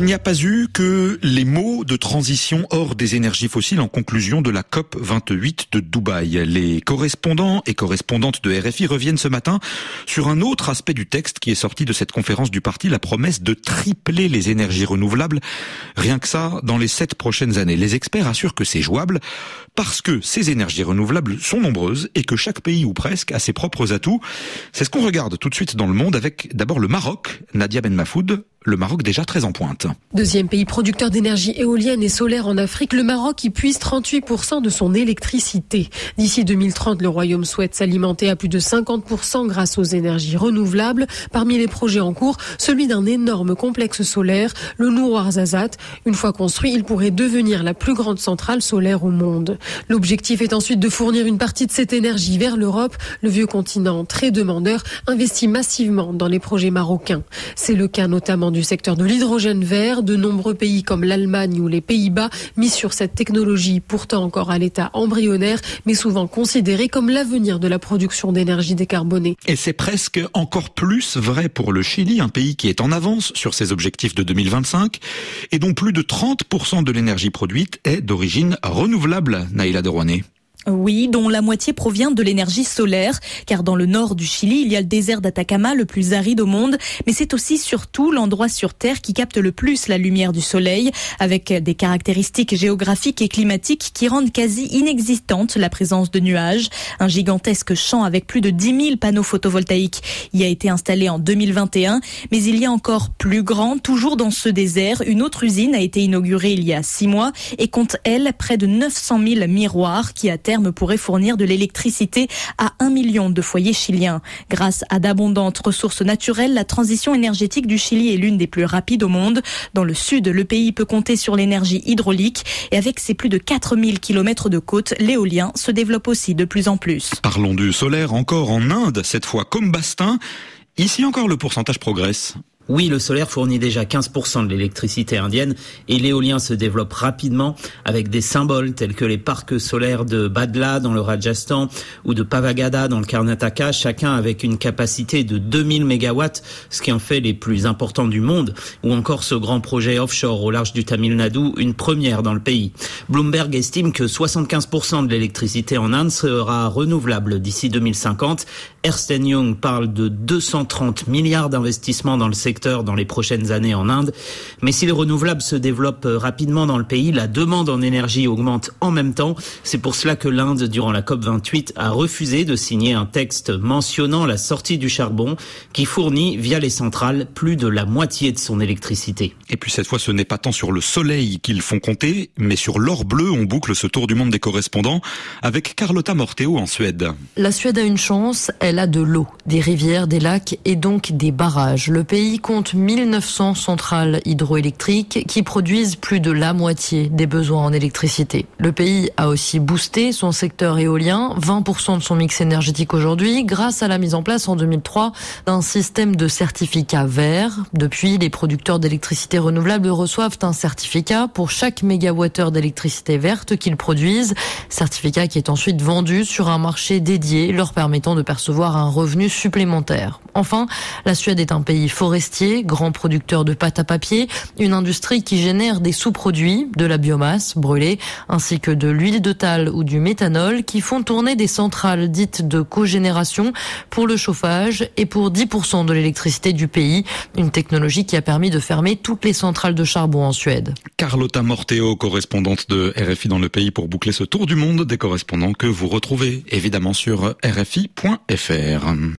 Il n'y a pas eu que les mots de transition hors des énergies fossiles en conclusion de la COP 28 de Dubaï. Les correspondants et correspondantes de RFI reviennent ce matin sur un autre aspect du texte qui est sorti de cette conférence du parti, la promesse de tripler les énergies renouvelables, rien que ça, dans les sept prochaines années. Les experts assurent que c'est jouable parce que ces énergies renouvelables sont nombreuses et que chaque pays ou presque a ses propres atouts. C'est ce qu'on regarde tout de suite dans le monde avec d'abord le Maroc, Nadia Ben Mafoud, le Maroc déjà très en pointe. Deuxième pays producteur d'énergie éolienne et solaire en Afrique, le Maroc y puise 38% de son électricité. D'ici 2030, le Royaume souhaite s'alimenter à plus de 50% grâce aux énergies renouvelables. Parmi les projets en cours, celui d'un énorme complexe solaire, le Nouarzazat. Une fois construit, il pourrait devenir la plus grande centrale solaire au monde. L'objectif est ensuite de fournir une partie de cette énergie vers l'Europe. Le vieux continent, très demandeur, investit massivement dans les projets marocains. C'est le cas notamment du secteur de l'hydrogène vert. De nombreux pays comme l'Allemagne ou les Pays-Bas mis sur cette technologie, pourtant encore à l'état embryonnaire, mais souvent considérée comme l'avenir de la production d'énergie décarbonée. Et c'est presque encore plus vrai pour le Chili, un pays qui est en avance sur ses objectifs de 2025 et dont plus de 30% de l'énergie produite est d'origine renouvelable, Naïla de Rouanet. Oui, dont la moitié provient de l'énergie solaire, car dans le nord du Chili, il y a le désert d'Atacama, le plus aride au monde, mais c'est aussi surtout l'endroit sur Terre qui capte le plus la lumière du soleil, avec des caractéristiques géographiques et climatiques qui rendent quasi inexistante la présence de nuages. Un gigantesque champ avec plus de 10 000 panneaux photovoltaïques y a été installé en 2021, mais il y a encore plus grand, toujours dans ce désert, une autre usine a été inaugurée il y a six mois et compte, elle, près de 900 000 miroirs qui, à terme, pourrait fournir de l'électricité à un million de foyers chiliens. Grâce à d'abondantes ressources naturelles, la transition énergétique du Chili est l'une des plus rapides au monde. Dans le sud, le pays peut compter sur l'énergie hydraulique et avec ses plus de 4000 km de côte, l'éolien se développe aussi de plus en plus. Parlons du solaire encore en Inde, cette fois comme Bastin. Ici encore, le pourcentage progresse. Oui, le solaire fournit déjà 15% de l'électricité indienne et l'éolien se développe rapidement avec des symboles tels que les parcs solaires de Badla dans le Rajasthan ou de Pavagada dans le Karnataka, chacun avec une capacité de 2000 mégawatts, ce qui en fait les plus importants du monde, ou encore ce grand projet offshore au large du Tamil Nadu, une première dans le pays. Bloomberg estime que 75% de l'électricité en Inde sera renouvelable d'ici 2050. Ernst Young parle de 230 milliards d'investissements dans le secteur dans les prochaines années en Inde. Mais si les renouvelables se développent euh, rapidement dans le pays, la demande en énergie augmente en même temps. C'est pour cela que l'Inde, durant la COP28, a refusé de signer un texte mentionnant la sortie du charbon qui fournit, via les centrales, plus de la moitié de son électricité. Et puis cette fois, ce n'est pas tant sur le soleil qu'ils font compter, mais sur l'or bleu. On boucle ce tour du monde des correspondants avec Carlotta Morteo en Suède. La Suède a une chance, elle a de l'eau, des rivières, des lacs et donc des barrages. Le pays compte 1900 centrales hydroélectriques qui produisent plus de la moitié des besoins en électricité. Le pays a aussi boosté son secteur éolien, 20% de son mix énergétique aujourd'hui, grâce à la mise en place en 2003 d'un système de certificats verts. Depuis, les producteurs d'électricité renouvelable reçoivent un certificat pour chaque mégawattheure d'électricité verte qu'ils produisent, certificat qui est ensuite vendu sur un marché dédié, leur permettant de percevoir un revenu supplémentaire. Enfin, la Suède est un pays forestier grand producteur de pâte à papier, une industrie qui génère des sous-produits, de la biomasse brûlée, ainsi que de l'huile de tal ou du méthanol qui font tourner des centrales dites de cogénération pour le chauffage et pour 10% de l'électricité du pays, une technologie qui a permis de fermer toutes les centrales de charbon en Suède. Carlotta Morteo, correspondante de RFI dans le pays pour boucler ce tour du monde des correspondants que vous retrouvez évidemment sur rfi.fr.